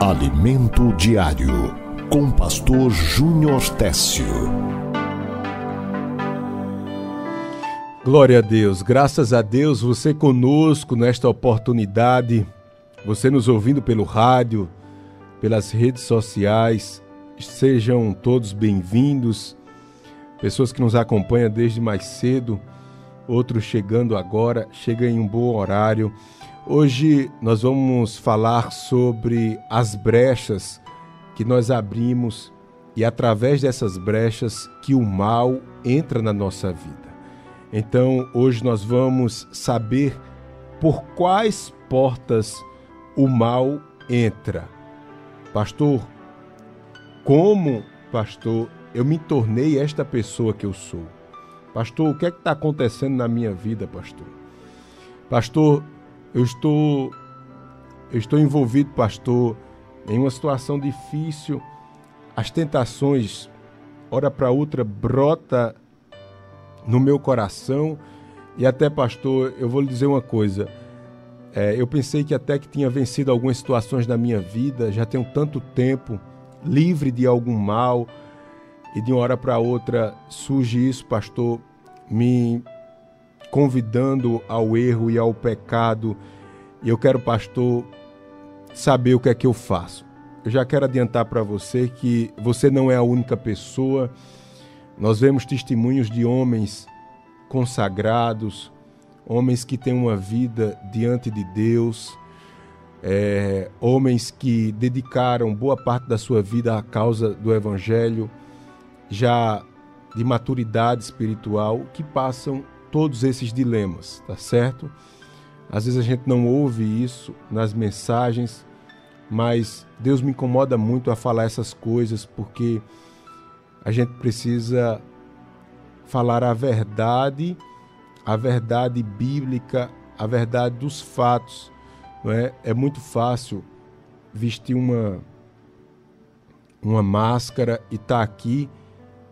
Alimento Diário, com Pastor Júnior Técio. Glória a Deus, graças a Deus você conosco nesta oportunidade, você nos ouvindo pelo rádio, pelas redes sociais, sejam todos bem-vindos. Pessoas que nos acompanham desde mais cedo, outros chegando agora, chega em um bom horário. Hoje nós vamos falar sobre as brechas que nós abrimos e através dessas brechas que o mal entra na nossa vida. Então, hoje nós vamos saber por quais portas o mal entra. Pastor, como, pastor, eu me tornei esta pessoa que eu sou? Pastor, o que é que está acontecendo na minha vida, pastor? Pastor, eu estou eu estou envolvido, pastor, em uma situação difícil. As tentações, hora para outra, brota no meu coração. E até, pastor, eu vou lhe dizer uma coisa. É, eu pensei que até que tinha vencido algumas situações na minha vida, já tenho tanto tempo livre de algum mal, e de uma hora para outra surge isso, pastor, me convidando ao erro e ao pecado. E eu quero, pastor, saber o que é que eu faço. Eu já quero adiantar para você que você não é a única pessoa. Nós vemos testemunhos de homens consagrados, homens que têm uma vida diante de Deus, é, homens que dedicaram boa parte da sua vida à causa do Evangelho, já de maturidade espiritual, que passam todos esses dilemas, tá certo? Às vezes a gente não ouve isso nas mensagens, mas Deus me incomoda muito a falar essas coisas porque a gente precisa falar a verdade, a verdade bíblica, a verdade dos fatos. Não é? é muito fácil vestir uma, uma máscara e estar tá aqui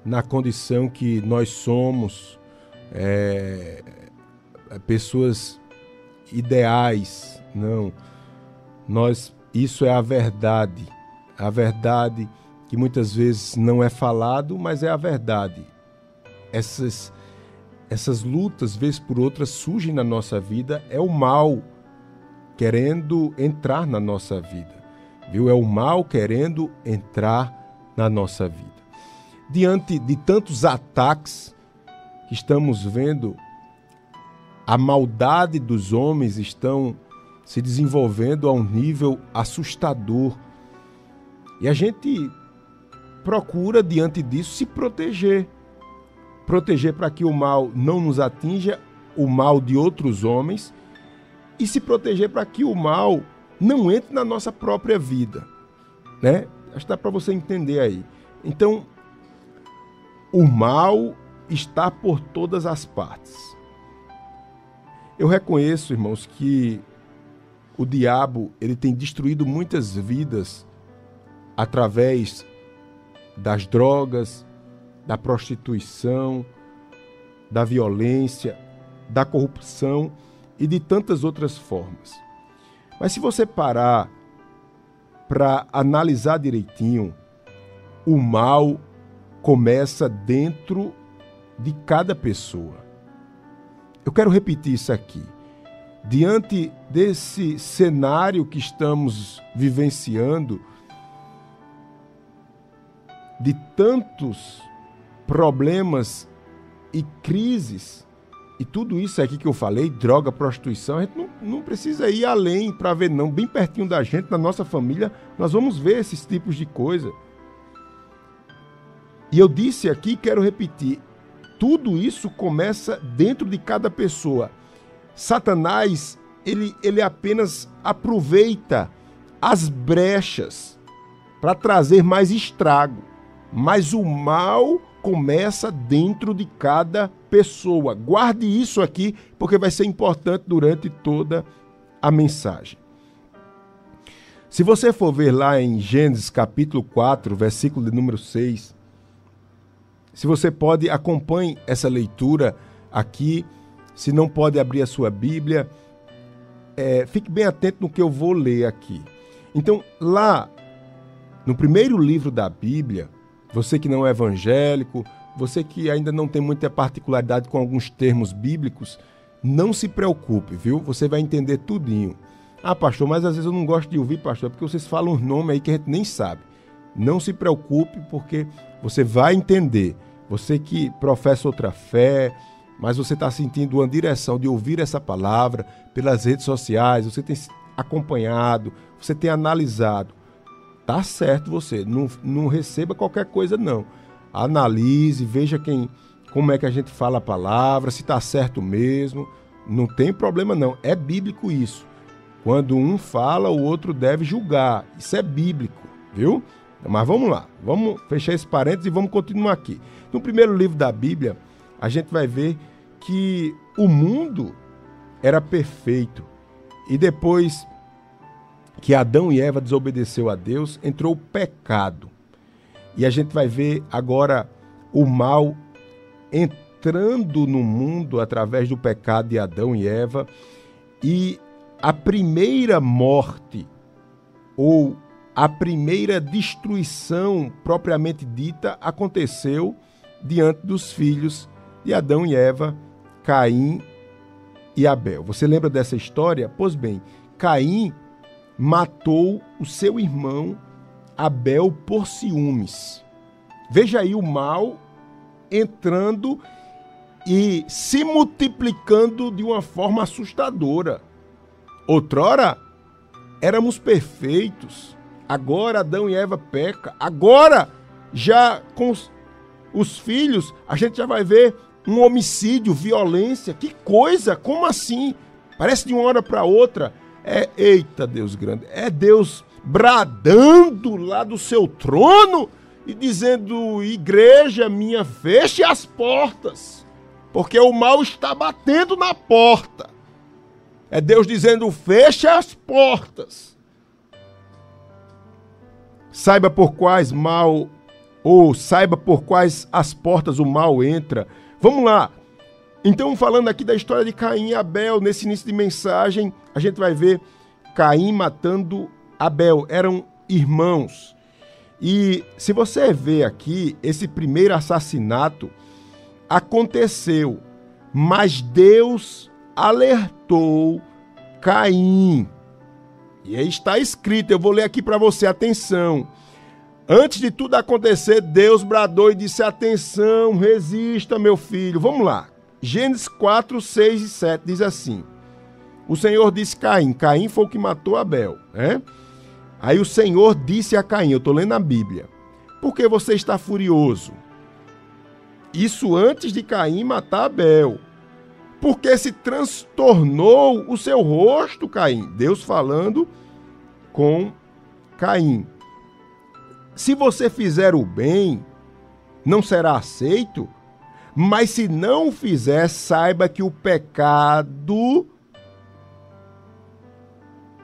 na condição que nós somos, é, pessoas ideais, não. Nós, isso é a verdade, a verdade que muitas vezes não é falado, mas é a verdade. Essas essas lutas, vez por outra, surgem na nossa vida, é o mal querendo entrar na nossa vida. Viu? É o mal querendo entrar na nossa vida. Diante de tantos ataques que estamos vendo, a maldade dos homens estão se desenvolvendo a um nível assustador. E a gente procura, diante disso, se proteger. Proteger para que o mal não nos atinja, o mal de outros homens, e se proteger para que o mal não entre na nossa própria vida. Né? Acho que dá para você entender aí. Então, o mal está por todas as partes. Eu reconheço, irmãos, que o diabo ele tem destruído muitas vidas através das drogas, da prostituição, da violência, da corrupção e de tantas outras formas. Mas se você parar para analisar direitinho, o mal começa dentro de cada pessoa. Eu quero repetir isso aqui. Diante desse cenário que estamos vivenciando, de tantos problemas e crises, e tudo isso aqui que eu falei, droga, prostituição, a gente não, não precisa ir além para ver, não. Bem pertinho da gente, na nossa família, nós vamos ver esses tipos de coisa. E eu disse aqui, quero repetir, tudo isso começa dentro de cada pessoa. Satanás, ele, ele apenas aproveita as brechas para trazer mais estrago. Mas o mal começa dentro de cada pessoa. Guarde isso aqui, porque vai ser importante durante toda a mensagem. Se você for ver lá em Gênesis capítulo 4, versículo de número 6, se você pode, acompanhe essa leitura aqui. Se não pode abrir a sua Bíblia, é, fique bem atento no que eu vou ler aqui. Então, lá no primeiro livro da Bíblia, você que não é evangélico, você que ainda não tem muita particularidade com alguns termos bíblicos, não se preocupe, viu? Você vai entender tudinho. Ah, pastor, mas às vezes eu não gosto de ouvir, pastor, porque vocês falam um nome aí que a gente nem sabe. Não se preocupe, porque você vai entender. Você que professa outra fé, mas você está sentindo uma direção de ouvir essa palavra pelas redes sociais, você tem acompanhado, você tem analisado. Tá certo você, não, não receba qualquer coisa não. Analise, veja quem, como é que a gente fala a palavra, se está certo mesmo. Não tem problema não, é bíblico isso. Quando um fala, o outro deve julgar. Isso é bíblico, viu? Mas vamos lá, vamos fechar esse parênteses e vamos continuar aqui. No primeiro livro da Bíblia, a gente vai ver que o mundo era perfeito. E depois que Adão e Eva desobedeceu a Deus, entrou o pecado. E a gente vai ver agora o mal entrando no mundo através do pecado de Adão e Eva. E a primeira morte ou a primeira destruição propriamente dita aconteceu diante dos filhos de Adão e Eva, Caim e Abel. Você lembra dessa história? Pois bem, Caim matou o seu irmão Abel por ciúmes. Veja aí o mal entrando e se multiplicando de uma forma assustadora. Outrora éramos perfeitos, agora Adão e Eva peca, agora já com os, os filhos a gente já vai ver um homicídio, violência, que coisa, como assim? Parece de uma hora para outra. É, eita Deus grande, é Deus bradando lá do seu trono e dizendo: Igreja minha, feche as portas, porque o mal está batendo na porta. É Deus dizendo: feche as portas. Saiba por quais mal, ou saiba por quais as portas o mal entra. Vamos lá. Então, falando aqui da história de Caim e Abel, nesse início de mensagem, a gente vai ver Caim matando Abel. Eram irmãos. E se você vê aqui, esse primeiro assassinato aconteceu, mas Deus alertou Caim. E aí está escrito, eu vou ler aqui para você, atenção. Antes de tudo acontecer, Deus bradou e disse: Atenção, resista, meu filho. Vamos lá. Gênesis 4, 6 e 7 diz assim: O Senhor disse Caim, Caim foi o que matou Abel, né? Aí o Senhor disse a Caim, eu estou lendo a Bíblia, por que você está furioso? Isso antes de Caim matar Abel. Porque se transtornou o seu rosto, Caim. Deus falando com Caim. Se você fizer o bem, não será aceito, mas se não o fizer, saiba que o pecado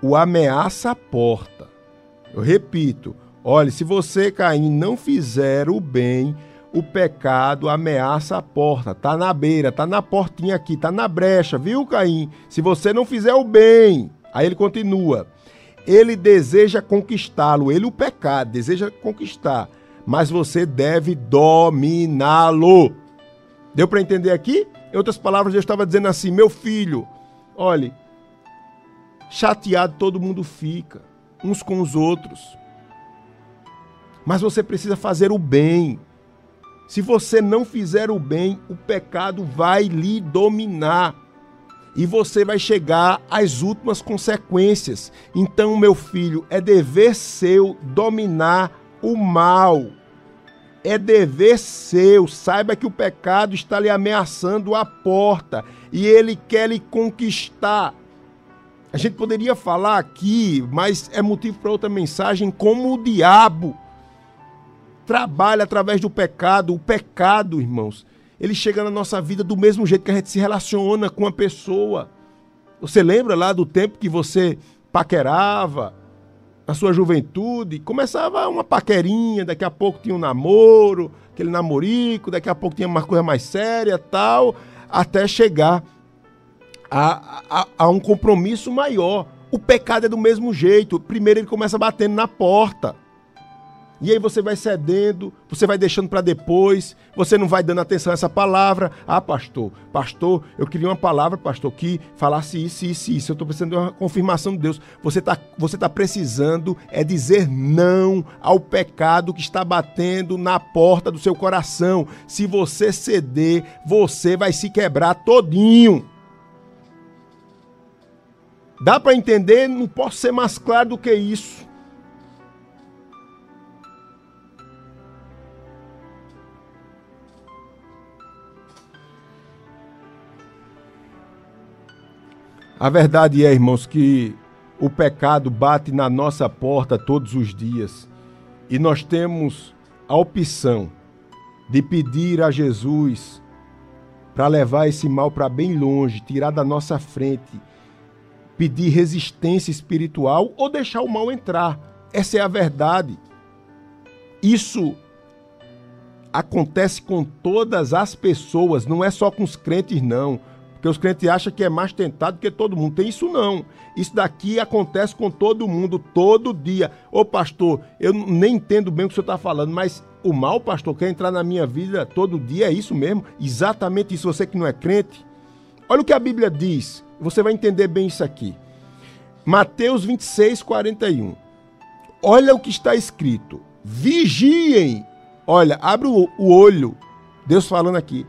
o ameaça a porta. Eu repito, olhe, se você, Caim, não fizer o bem, o pecado ameaça a porta. Tá na beira, tá na portinha aqui, tá na brecha, viu, Caim? Se você não fizer o bem, aí ele continua. Ele deseja conquistá-lo, ele o pecado deseja conquistar, mas você deve dominá-lo. Deu para entender aqui? Em outras palavras, eu estava dizendo assim: meu filho, olhe, chateado todo mundo fica uns com os outros. Mas você precisa fazer o bem. Se você não fizer o bem, o pecado vai lhe dominar e você vai chegar às últimas consequências. Então, meu filho, é dever seu dominar o mal. É dever seu. Saiba que o pecado está lhe ameaçando a porta e ele quer lhe conquistar. A gente poderia falar aqui, mas é motivo para outra mensagem, como o diabo trabalha através do pecado. O pecado, irmãos, ele chega na nossa vida do mesmo jeito que a gente se relaciona com a pessoa. Você lembra lá do tempo que você paquerava, na sua juventude, começava uma paquerinha, daqui a pouco tinha um namoro, aquele namorico, daqui a pouco tinha uma coisa mais séria, tal, até chegar a, a, a um compromisso maior, O pecado é do mesmo jeito. Primeiro ele começa batendo na porta. E aí você vai cedendo, você vai deixando para depois, você não vai dando atenção a essa palavra. Ah, pastor, pastor, eu queria uma palavra, pastor, que falasse isso, isso, isso. Eu estou precisando de uma confirmação de Deus. Você está você tá precisando é dizer não ao pecado que está batendo na porta do seu coração. Se você ceder, você vai se quebrar todinho. Dá para entender? Não posso ser mais claro do que isso. A verdade é, irmãos, que o pecado bate na nossa porta todos os dias e nós temos a opção de pedir a Jesus para levar esse mal para bem longe, tirar da nossa frente, pedir resistência espiritual ou deixar o mal entrar. Essa é a verdade. Isso acontece com todas as pessoas, não é só com os crentes, não. Porque os crentes acham que é mais tentado que todo mundo. Tem isso não. Isso daqui acontece com todo mundo, todo dia. Ô pastor, eu nem entendo bem o que o senhor está falando, mas o mal, pastor, quer entrar na minha vida todo dia, é isso mesmo? Exatamente isso, você que não é crente. Olha o que a Bíblia diz, você vai entender bem isso aqui. Mateus 26, 41. Olha o que está escrito. Vigiem. Olha, abre o, olho. Deus falando aqui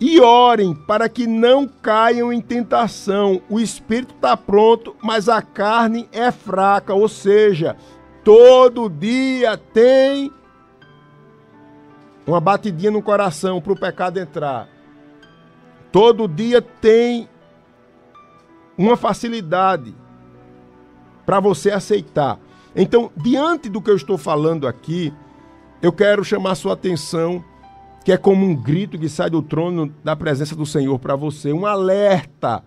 e orem para que não caiam em tentação. O espírito está pronto, mas a carne é fraca, ou seja, todo dia tem uma batidinha no coração para o pecado entrar. Todo dia tem uma facilidade para você aceitar. Então, diante do que eu estou falando aqui, eu quero chamar sua atenção que é como um grito que sai do trono da presença do Senhor para você, um alerta.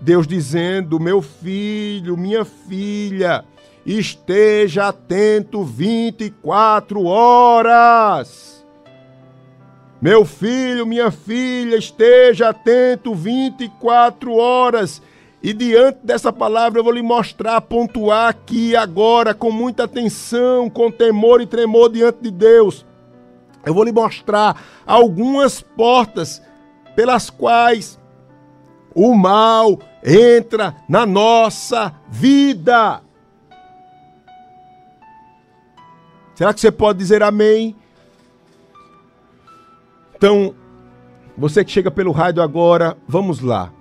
Deus dizendo: meu filho, minha filha, esteja atento 24 horas. Meu filho, minha filha, esteja atento 24 horas. E diante dessa palavra eu vou lhe mostrar, pontuar aqui agora, com muita atenção, com temor e tremor diante de Deus eu vou lhe mostrar algumas portas pelas quais o mal entra na nossa vida. Será que você pode dizer amém? Então, você que chega pelo rádio agora, vamos lá.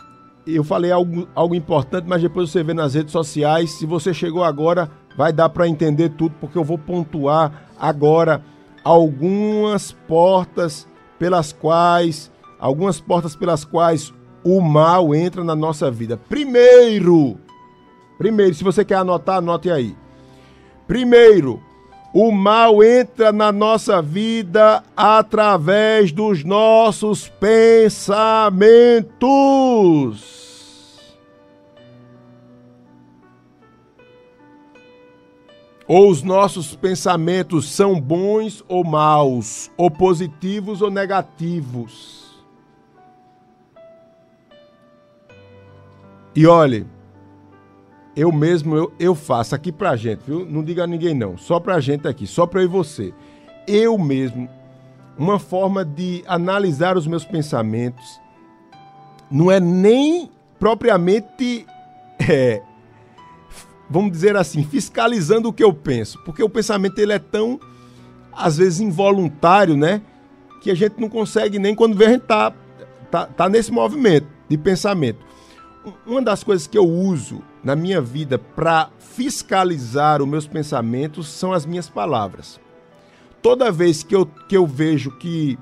Eu falei algo, algo importante, mas depois você vê nas redes sociais. Se você chegou agora, vai dar para entender tudo, porque eu vou pontuar agora algumas portas pelas quais, algumas portas pelas quais o mal entra na nossa vida. Primeiro, primeiro, se você quer anotar, anote aí. Primeiro, o mal entra na nossa vida através dos nossos pensamentos. Ou os nossos pensamentos são bons ou maus, ou positivos ou negativos. E olhe, eu mesmo eu, eu faço aqui pra gente, viu? Não diga a ninguém não, só pra gente aqui, só pra eu e você. Eu mesmo, uma forma de analisar os meus pensamentos não é nem propriamente é, vamos dizer assim, fiscalizando o que eu penso, porque o pensamento ele é tão às vezes involuntário, né, que a gente não consegue nem quando vê a gente tá, tá, tá nesse movimento de pensamento. Uma das coisas que eu uso na minha vida para fiscalizar os meus pensamentos são as minhas palavras. Toda vez que eu, que eu vejo que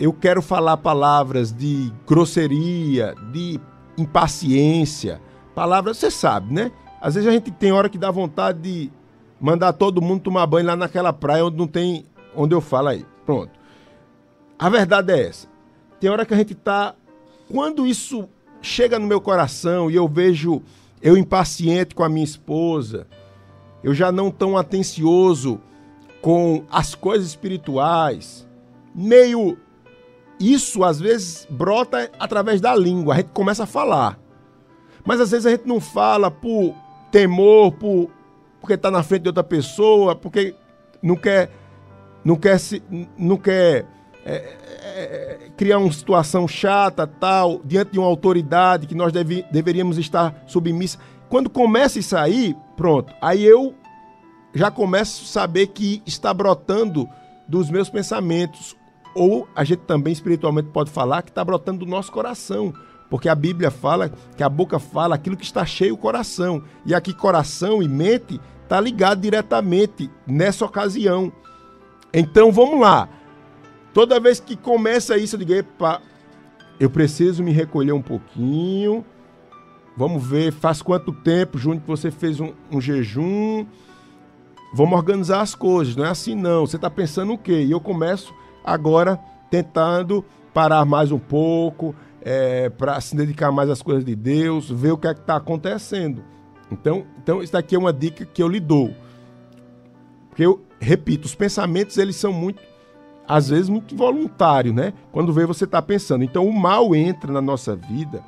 eu quero falar palavras de grosseria, de impaciência, palavras, você sabe, né? Às vezes a gente tem hora que dá vontade de mandar todo mundo tomar banho lá naquela praia onde não tem. onde eu falo aí. Pronto. A verdade é essa. Tem hora que a gente tá. Quando isso chega no meu coração e eu vejo eu impaciente com a minha esposa, eu já não tão atencioso com as coisas espirituais, meio. Isso às vezes brota através da língua, a gente começa a falar. Mas às vezes a gente não fala por temor, por porque está na frente de outra pessoa, porque não quer, não quer, se, não quer é, é, é, criar uma situação chata, tal, diante de uma autoridade que nós deve, deveríamos estar submissa. Quando começa isso aí, pronto, aí eu já começo a saber que está brotando dos meus pensamentos. Ou a gente também espiritualmente pode falar que está brotando do nosso coração. Porque a Bíblia fala que a boca fala aquilo que está cheio o coração. E aqui coração e mente está ligado diretamente nessa ocasião. Então vamos lá. Toda vez que começa isso, eu digo, epa, eu preciso me recolher um pouquinho. Vamos ver, faz quanto tempo, junto que você fez um, um jejum. Vamos organizar as coisas, não é assim não. Você está pensando o quê? E eu começo agora tentando parar mais um pouco, é, para se dedicar mais às coisas de Deus, ver o que é que está acontecendo. Então, então, isso daqui é uma dica que eu lhe dou. Porque eu repito, os pensamentos eles são muito, às vezes, muito voluntários, né? Quando vê você está pensando. Então, o mal entra na nossa vida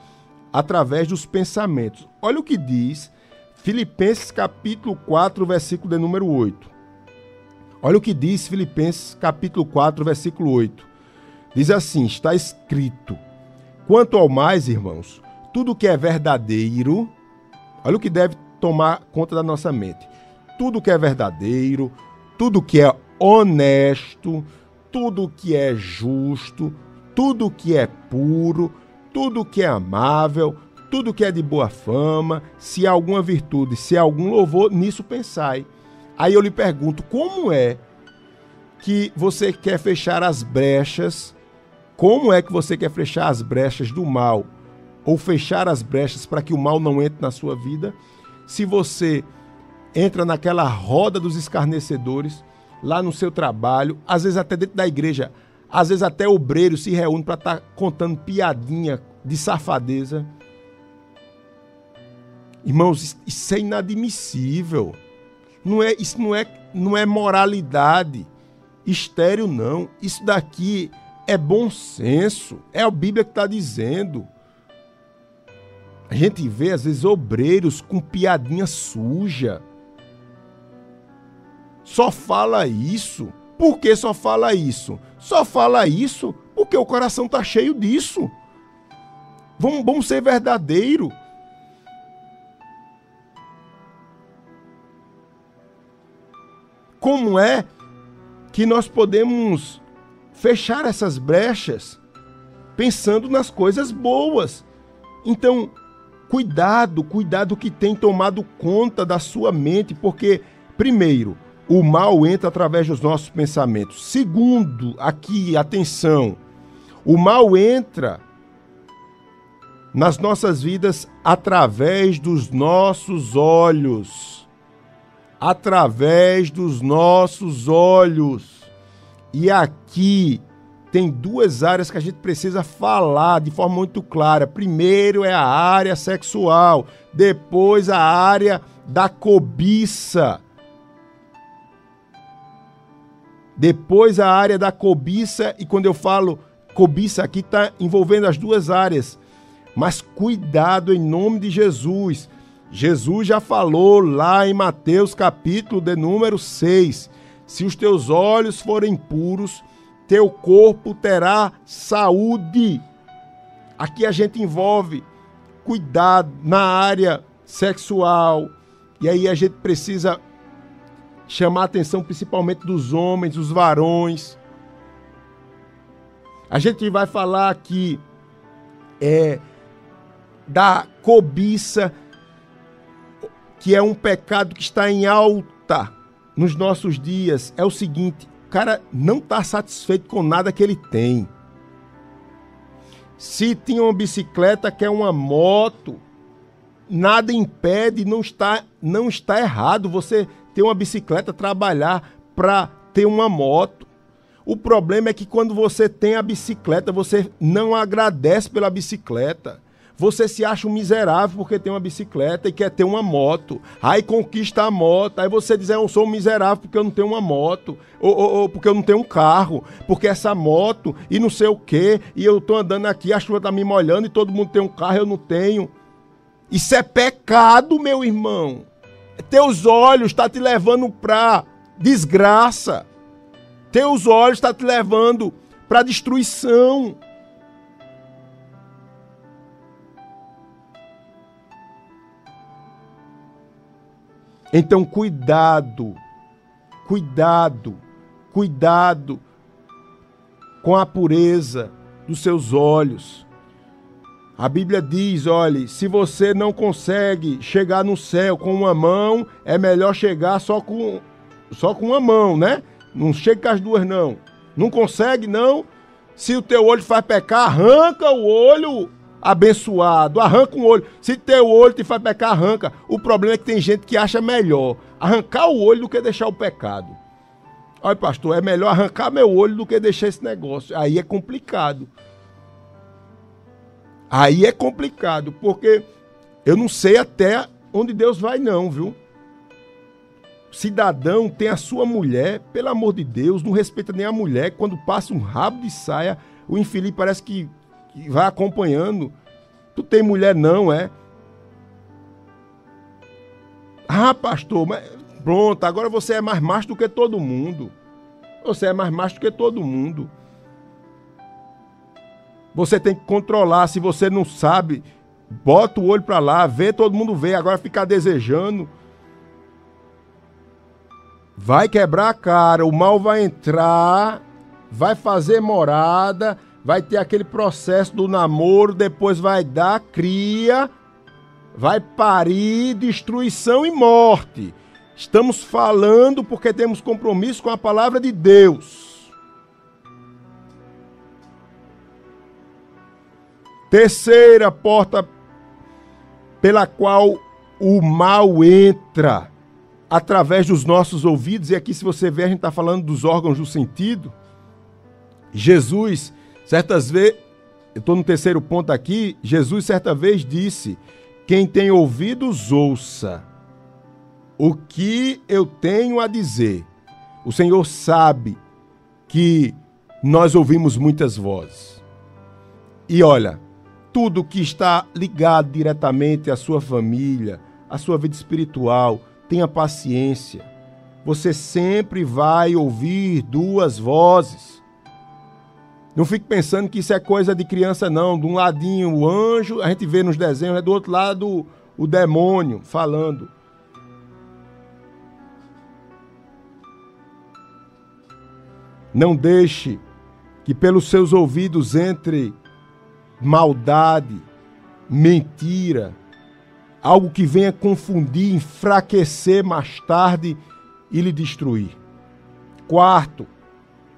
através dos pensamentos. Olha o que diz Filipenses capítulo 4, versículo de número 8. Olha o que diz Filipenses capítulo 4, versículo 8. Diz assim: está escrito: Quanto ao mais, irmãos, tudo que é verdadeiro, olha o que deve tomar conta da nossa mente. Tudo que é verdadeiro, tudo que é honesto, tudo que é justo, tudo que é puro, tudo que é amável, tudo que é de boa fama, se há alguma virtude, se há algum louvor, nisso pensai. Aí eu lhe pergunto, como é que você quer fechar as brechas? Como é que você quer fechar as brechas do mal? Ou fechar as brechas para que o mal não entre na sua vida? Se você entra naquela roda dos escarnecedores, lá no seu trabalho, às vezes até dentro da igreja, às vezes até obreiros se reúnem para estar tá contando piadinha de safadeza. Irmãos, isso é inadmissível. Não é, isso não é, não é moralidade estéreo, não. Isso daqui é bom senso. É a Bíblia que está dizendo. A gente vê, às vezes, obreiros com piadinha suja. Só fala isso. Por que só fala isso? Só fala isso porque o coração está cheio disso. Vamos, vamos ser verdadeiro. como é que nós podemos fechar essas brechas pensando nas coisas boas. Então, cuidado, cuidado que tem tomado conta da sua mente, porque, primeiro, o mal entra através dos nossos pensamentos. Segundo, aqui, atenção, o mal entra nas nossas vidas através dos nossos olhos através dos nossos olhos. E aqui tem duas áreas que a gente precisa falar de forma muito clara. Primeiro é a área sexual, depois a área da cobiça. Depois a área da cobiça, e quando eu falo cobiça aqui, está envolvendo as duas áreas. Mas cuidado em nome de Jesus. Jesus já falou lá em Mateus capítulo de número 6: se os teus olhos forem puros, teu corpo terá saúde. Aqui a gente envolve cuidado na área sexual. E aí a gente precisa chamar a atenção principalmente dos homens, dos varões. A gente vai falar aqui é, da cobiça que é um pecado que está em alta nos nossos dias, é o seguinte: o cara não está satisfeito com nada que ele tem. Se tinha uma bicicleta, quer uma moto, nada impede, não está, não está errado você ter uma bicicleta, trabalhar para ter uma moto. O problema é que quando você tem a bicicleta, você não agradece pela bicicleta. Você se acha um miserável porque tem uma bicicleta e quer ter uma moto. Aí conquista a moto. Aí você diz, eu sou um miserável porque eu não tenho uma moto. Ou, ou, ou, porque eu não tenho um carro. Porque essa moto e não sei o quê. E eu tô andando aqui, a chuva tá me molhando e todo mundo tem um carro, eu não tenho. Isso é pecado, meu irmão. Teus olhos estão tá te levando para desgraça. Teus olhos estão tá te levando para destruição. Então, cuidado, cuidado, cuidado com a pureza dos seus olhos. A Bíblia diz: olhe, se você não consegue chegar no céu com uma mão, é melhor chegar só com, só com uma mão, né? Não chega com as duas, não. Não consegue, não? Se o teu olho faz pecar, arranca o olho abençoado, arranca um olho. Se teu olho te faz pecar, arranca. O problema é que tem gente que acha melhor arrancar o olho do que deixar o pecado. Olha, pastor, é melhor arrancar meu olho do que deixar esse negócio. Aí é complicado. Aí é complicado, porque eu não sei até onde Deus vai, não, viu? Cidadão tem a sua mulher, pelo amor de Deus, não respeita nem a mulher. Quando passa um rabo de saia, o infeliz parece que que vai acompanhando. Tu tem mulher não, é? Ah, pastor, mas pronto, agora você é mais macho do que todo mundo. Você é mais macho do que todo mundo. Você tem que controlar, se você não sabe, bota o olho para lá, vê, todo mundo vê, agora ficar desejando. Vai quebrar a cara, o mal vai entrar, vai fazer morada, vai ter aquele processo do namoro, depois vai dar cria, vai parir destruição e morte. Estamos falando porque temos compromisso com a palavra de Deus. Terceira porta pela qual o mal entra através dos nossos ouvidos, e aqui, se você ver, a gente está falando dos órgãos do sentido. Jesus Certas vezes, eu estou no terceiro ponto aqui, Jesus certa vez disse: Quem tem ouvidos, ouça o que eu tenho a dizer. O Senhor sabe que nós ouvimos muitas vozes. E olha, tudo que está ligado diretamente à sua família, à sua vida espiritual, tenha paciência. Você sempre vai ouvir duas vozes. Não fique pensando que isso é coisa de criança, não. De um ladinho o anjo, a gente vê nos desenhos, é do outro lado o demônio falando. Não deixe que pelos seus ouvidos entre maldade, mentira, algo que venha confundir, enfraquecer mais tarde e lhe destruir. Quarto,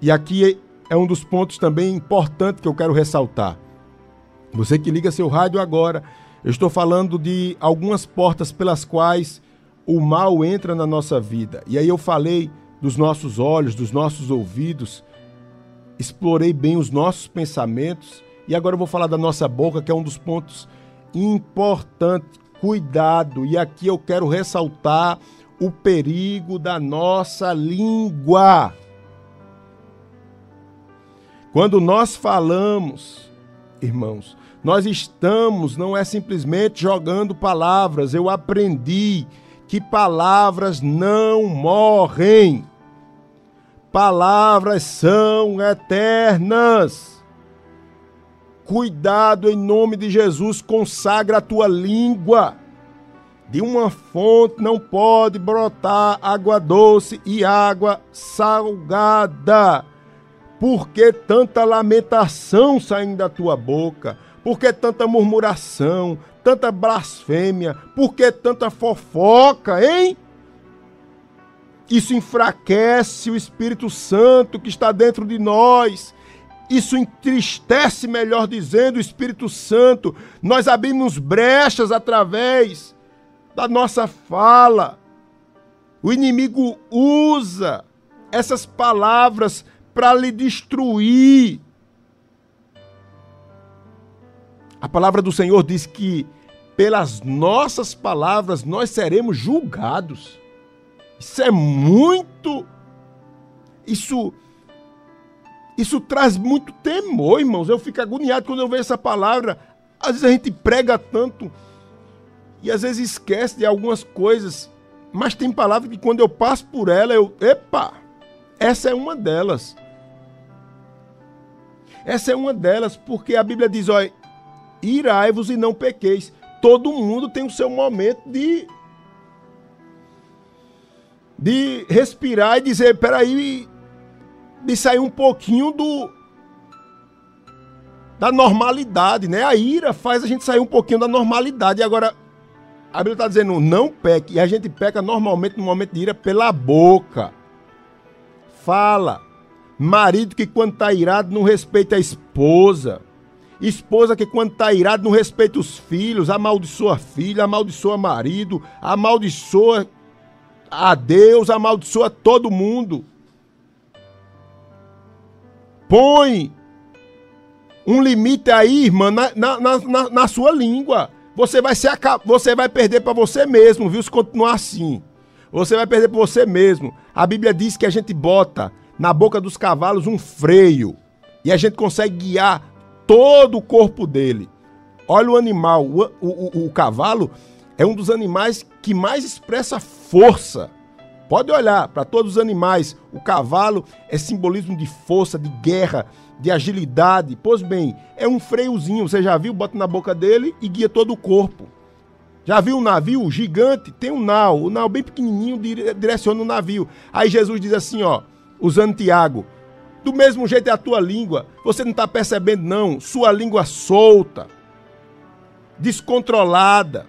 e aqui é um dos pontos também importantes que eu quero ressaltar. Você que liga seu rádio agora, eu estou falando de algumas portas pelas quais o mal entra na nossa vida. E aí eu falei dos nossos olhos, dos nossos ouvidos, explorei bem os nossos pensamentos e agora eu vou falar da nossa boca, que é um dos pontos importantes. Cuidado, e aqui eu quero ressaltar o perigo da nossa língua. Quando nós falamos, irmãos, nós estamos, não é simplesmente jogando palavras. Eu aprendi que palavras não morrem. Palavras são eternas. Cuidado em nome de Jesus, consagra a tua língua. De uma fonte não pode brotar água doce e água salgada. Por que tanta lamentação saindo da tua boca? Por que tanta murmuração, tanta blasfêmia? Por que tanta fofoca, hein? Isso enfraquece o Espírito Santo que está dentro de nós. Isso entristece, melhor dizendo, o Espírito Santo. Nós abrimos brechas através da nossa fala. O inimigo usa essas palavras para lhe destruir. A palavra do Senhor diz que pelas nossas palavras nós seremos julgados. Isso é muito. Isso. Isso traz muito temor, irmãos. Eu fico agoniado quando eu vejo essa palavra. Às vezes a gente prega tanto e às vezes esquece de algumas coisas, mas tem palavras que quando eu passo por ela, eu, epa, essa é uma delas. Essa é uma delas, porque a Bíblia diz, olha, irai-vos e não pequeis. Todo mundo tem o seu momento de de respirar e dizer, peraí, de sair um pouquinho do da normalidade, né? A ira faz a gente sair um pouquinho da normalidade. E agora, a Bíblia está dizendo, não peque. E a gente peca normalmente no momento de ira pela boca. Fala. Marido que quando está irado não respeita a esposa. Esposa que quando está irado não respeita os filhos, amaldiçoa filho, amaldiçoa marido, amaldiçoa a Deus, amaldiçoa todo mundo. Põe um limite aí, irmã, na, na, na, na sua língua. Você vai, se, você vai perder para você mesmo, viu? Se continuar assim. Você vai perder para você mesmo. A Bíblia diz que a gente bota na boca dos cavalos um freio. E a gente consegue guiar todo o corpo dele. Olha o animal. O, o, o, o cavalo é um dos animais que mais expressa força. Pode olhar para todos os animais. O cavalo é simbolismo de força, de guerra, de agilidade. Pois bem, é um freiozinho. Você já viu? Bota na boca dele e guia todo o corpo. Já viu um navio gigante? Tem um nau. O nau bem pequenininho direciona o navio. Aí Jesus diz assim, ó, usando Tiago. Do mesmo jeito é a tua língua. Você não está percebendo, não. Sua língua solta, descontrolada.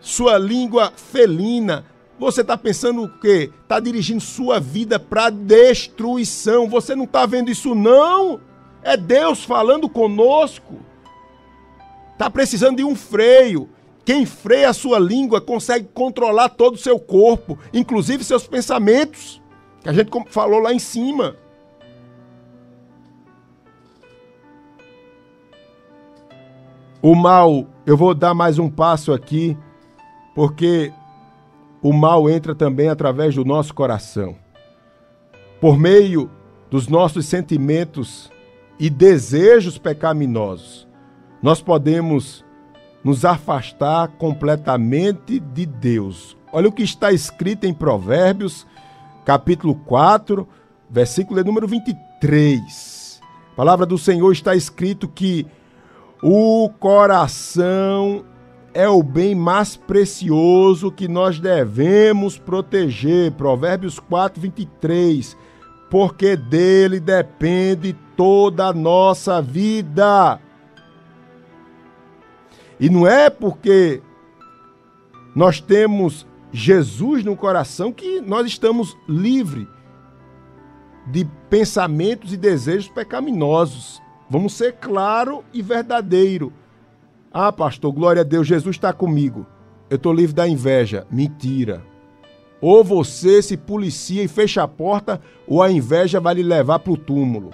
Sua língua felina você está pensando o quê? Está dirigindo sua vida para destruição. Você não está vendo isso, não? É Deus falando conosco. Está precisando de um freio. Quem freia a sua língua consegue controlar todo o seu corpo, inclusive seus pensamentos, que a gente falou lá em cima. O mal, eu vou dar mais um passo aqui, porque o mal entra também através do nosso coração. Por meio dos nossos sentimentos e desejos pecaminosos, nós podemos nos afastar completamente de Deus. Olha o que está escrito em Provérbios, capítulo 4, versículo número 23. A palavra do Senhor está escrito que o coração é o bem mais precioso que nós devemos proteger. Provérbios 4, 23. Porque dele depende toda a nossa vida. E não é porque nós temos Jesus no coração que nós estamos livres de pensamentos e desejos pecaminosos. Vamos ser claro e verdadeiro. Ah, pastor, glória a Deus, Jesus está comigo. Eu estou livre da inveja. Mentira. Ou você se policia e fecha a porta, ou a inveja vai lhe levar para o túmulo.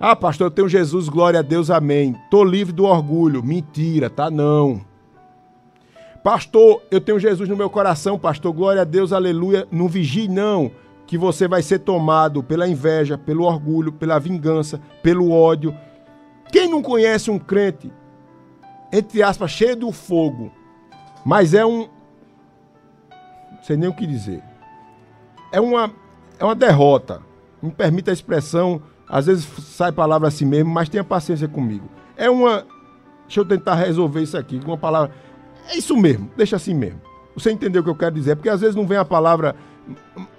Ah, pastor, eu tenho Jesus, glória a Deus, amém. Estou livre do orgulho. Mentira, tá não. Pastor, eu tenho Jesus no meu coração, pastor, glória a Deus, aleluia. Não vigie, não, que você vai ser tomado pela inveja, pelo orgulho, pela vingança, pelo ódio. Quem não conhece um crente entre aspas, cheio do fogo, mas é um. Não sei nem o que dizer. É uma, é uma derrota. Me permita a expressão, às vezes sai palavra assim mesmo, mas tenha paciência comigo. É uma. Deixa eu tentar resolver isso aqui com uma palavra. É isso mesmo, deixa assim mesmo. Você entendeu o que eu quero dizer? Porque às vezes não vem a palavra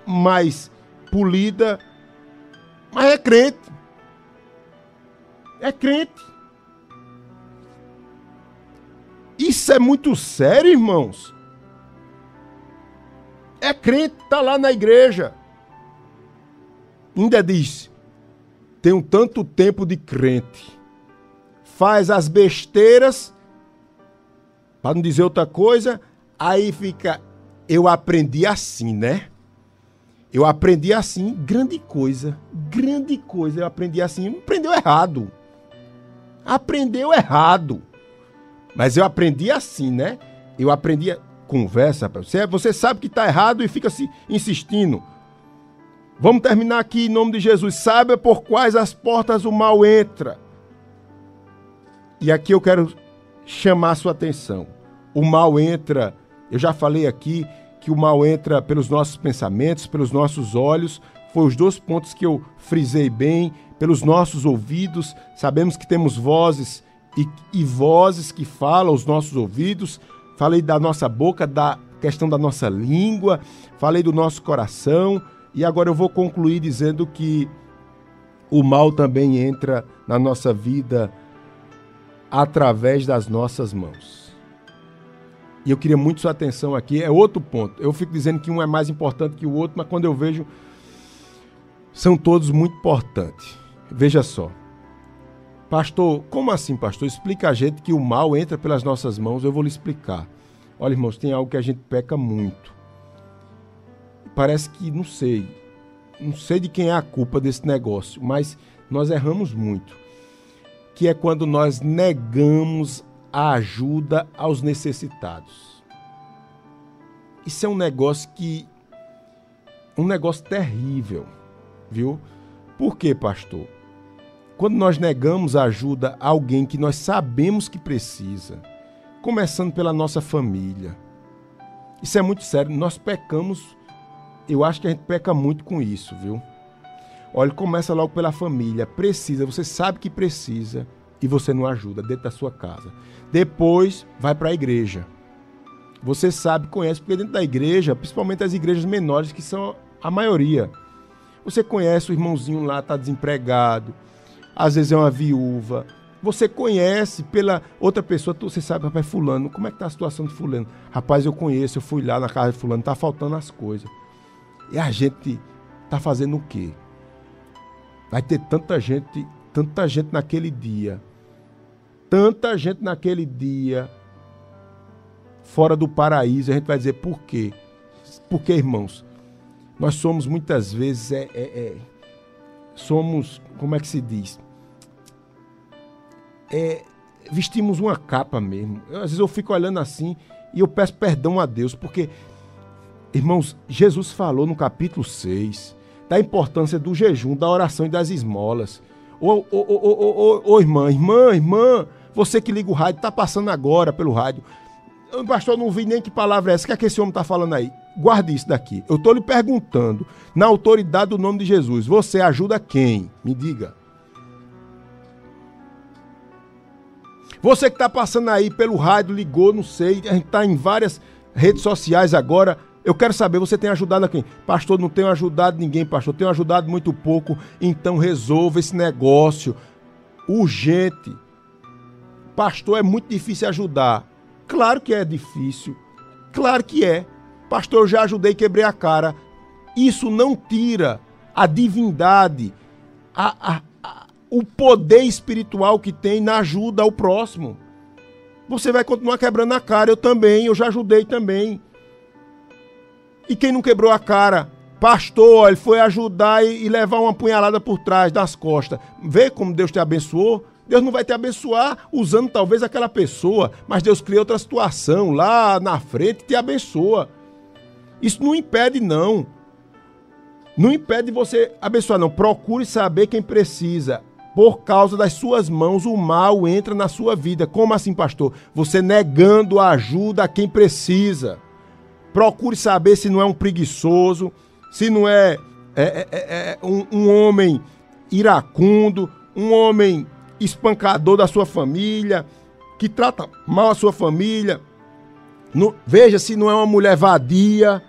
mais polida, mas é crente. É crente. Isso é muito sério, irmãos. É crente, tá lá na igreja. Ainda diz: tem tanto tempo de crente. Faz as besteiras, para não dizer outra coisa, aí fica. Eu aprendi assim, né? Eu aprendi assim, grande coisa, grande coisa. Eu aprendi assim, aprendeu errado. Aprendeu errado. Mas eu aprendi assim, né? Eu aprendi a conversa você. Você sabe que está errado e fica se insistindo. Vamos terminar aqui em nome de Jesus. Saiba por quais as portas o mal entra. E aqui eu quero chamar a sua atenção. O mal entra, eu já falei aqui que o mal entra pelos nossos pensamentos, pelos nossos olhos, foi os dois pontos que eu frisei bem, pelos nossos ouvidos, sabemos que temos vozes e, e vozes que falam aos nossos ouvidos, falei da nossa boca, da questão da nossa língua, falei do nosso coração, e agora eu vou concluir dizendo que o mal também entra na nossa vida através das nossas mãos. E eu queria muito sua atenção aqui, é outro ponto. Eu fico dizendo que um é mais importante que o outro, mas quando eu vejo, são todos muito importantes. Veja só. Pastor, como assim, pastor? Explica a gente que o mal entra pelas nossas mãos, eu vou lhe explicar. Olha, irmãos, tem algo que a gente peca muito. Parece que, não sei, não sei de quem é a culpa desse negócio, mas nós erramos muito. Que é quando nós negamos a ajuda aos necessitados. Isso é um negócio que. Um negócio terrível, viu? Por quê, pastor? Quando nós negamos ajuda a alguém que nós sabemos que precisa, começando pela nossa família. Isso é muito sério. Nós pecamos, eu acho que a gente peca muito com isso, viu? Olha, começa logo pela família. Precisa, você sabe que precisa e você não ajuda dentro da sua casa. Depois vai para a igreja. Você sabe, conhece, porque dentro da igreja, principalmente as igrejas menores, que são a maioria, você conhece o irmãozinho lá, está desempregado, às vezes é uma viúva. Você conhece pela outra pessoa, você sabe, rapaz, fulano, como é que tá a situação de fulano? Rapaz, eu conheço, eu fui lá na casa de fulano, tá faltando as coisas. E a gente tá fazendo o quê? Vai ter tanta gente, tanta gente naquele dia. Tanta gente naquele dia fora do paraíso. A gente vai dizer por quê? Porque, irmãos, nós somos muitas vezes é, é, é somos, como é que se diz? é, vestimos uma capa mesmo. Eu, às vezes eu fico olhando assim e eu peço perdão a Deus, porque, irmãos, Jesus falou no capítulo 6 da importância do jejum, da oração e das esmolas. Ô, ô, ô, ô, ô, irmã, irmã, irmã, você que liga o rádio, está passando agora pelo rádio. Pastor, não vi nem que palavra é essa. O que é que esse homem está falando aí? Guarde isso daqui. Eu estou lhe perguntando, na autoridade do nome de Jesus, você ajuda quem? Me diga. Você que está passando aí pelo rádio, ligou, não sei, a gente está em várias redes sociais agora. Eu quero saber, você tem ajudado a quem? Pastor, não tenho ajudado ninguém, pastor. Tenho ajudado muito pouco. Então resolva esse negócio. Urgente. Pastor, é muito difícil ajudar. Claro que é difícil. Claro que é. Pastor, eu já ajudei quebrei a cara. Isso não tira a divindade, a, a, o poder espiritual que tem na ajuda ao próximo. Você vai continuar quebrando a cara, eu também, eu já ajudei também. E quem não quebrou a cara? Pastor, ele foi ajudar e, levar uma punhalada por trás das costas. Vê como Deus te abençoou? Deus não vai te abençoar usando talvez aquela pessoa, mas Deus cria outra situação lá na frente e te abençoa. Isso não impede, não. Não impede você abençoar, não. Procure saber quem precisa por causa das suas mãos o mal entra na sua vida. Como assim, pastor? Você negando a ajuda a quem precisa. Procure saber se não é um preguiçoso, se não é, é, é, é, é um, um homem iracundo, um homem espancador da sua família, que trata mal a sua família. No, veja se não é uma mulher vadia.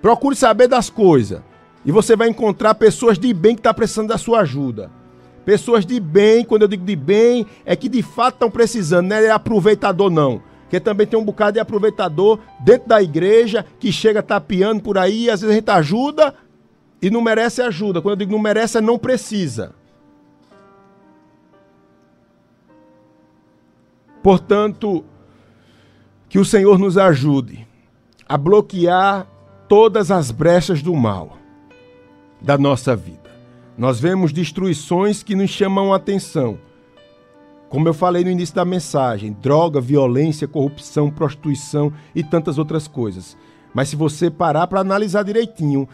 Procure saber das coisas. E você vai encontrar pessoas de bem que estão tá precisando da sua ajuda. Pessoas de bem, quando eu digo de bem, é que de fato estão precisando, não é aproveitador não. Porque também tem um bocado de aproveitador dentro da igreja que chega tapeando por aí, às vezes a gente ajuda e não merece ajuda. Quando eu digo não merece, é não precisa. Portanto, que o Senhor nos ajude a bloquear todas as brechas do mal da nossa vida. Nós vemos destruições que nos chamam a atenção. Como eu falei no início da mensagem, droga, violência, corrupção, prostituição e tantas outras coisas. Mas se você parar para analisar direitinho,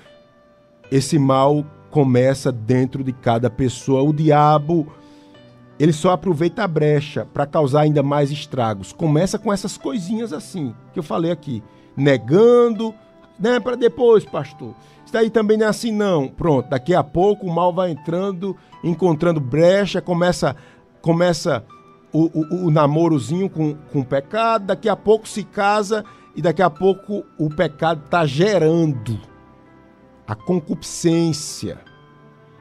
esse mal começa dentro de cada pessoa. O diabo, ele só aproveita a brecha para causar ainda mais estragos. Começa com essas coisinhas assim que eu falei aqui, negando, né, para depois, pastor. Isso daí também não é assim não. Pronto, daqui a pouco o mal vai entrando, encontrando brecha, começa começa o, o, o namorozinho com, com o pecado, daqui a pouco se casa e daqui a pouco o pecado está gerando a concupiscência,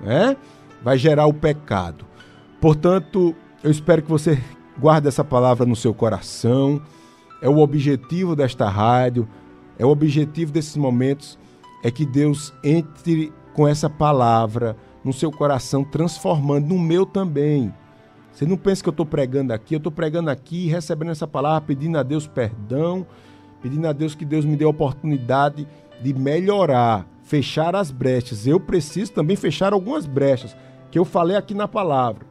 né? Vai gerar o pecado. Portanto, eu espero que você guarde essa palavra no seu coração. É o objetivo desta rádio, é o objetivo desses momentos é que Deus entre com essa palavra no seu coração, transformando no meu também. Você não pensa que eu estou pregando aqui, eu estou pregando aqui, recebendo essa palavra, pedindo a Deus perdão, pedindo a Deus que Deus me dê a oportunidade de melhorar, fechar as brechas. Eu preciso também fechar algumas brechas que eu falei aqui na palavra.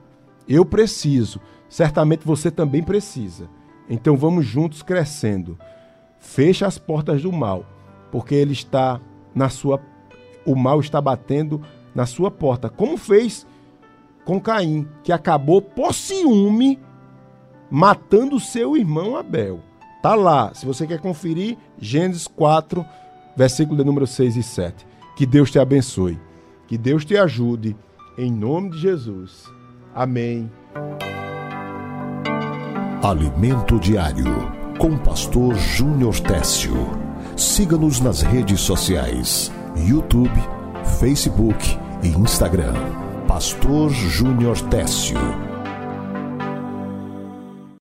Eu preciso, certamente você também precisa. Então vamos juntos crescendo. Feche as portas do mal, porque ele está na sua o mal está batendo na sua porta, como fez com Caim, que acabou por ciúme matando seu irmão Abel. Tá lá, se você quer conferir, Gênesis 4, versículo de número 6 e 7. Que Deus te abençoe. Que Deus te ajude em nome de Jesus. Amém. Alimento Diário, com pastor Júnior Técio. Siga-nos nas redes sociais: YouTube, Facebook e Instagram. Pastor Júnior Técio.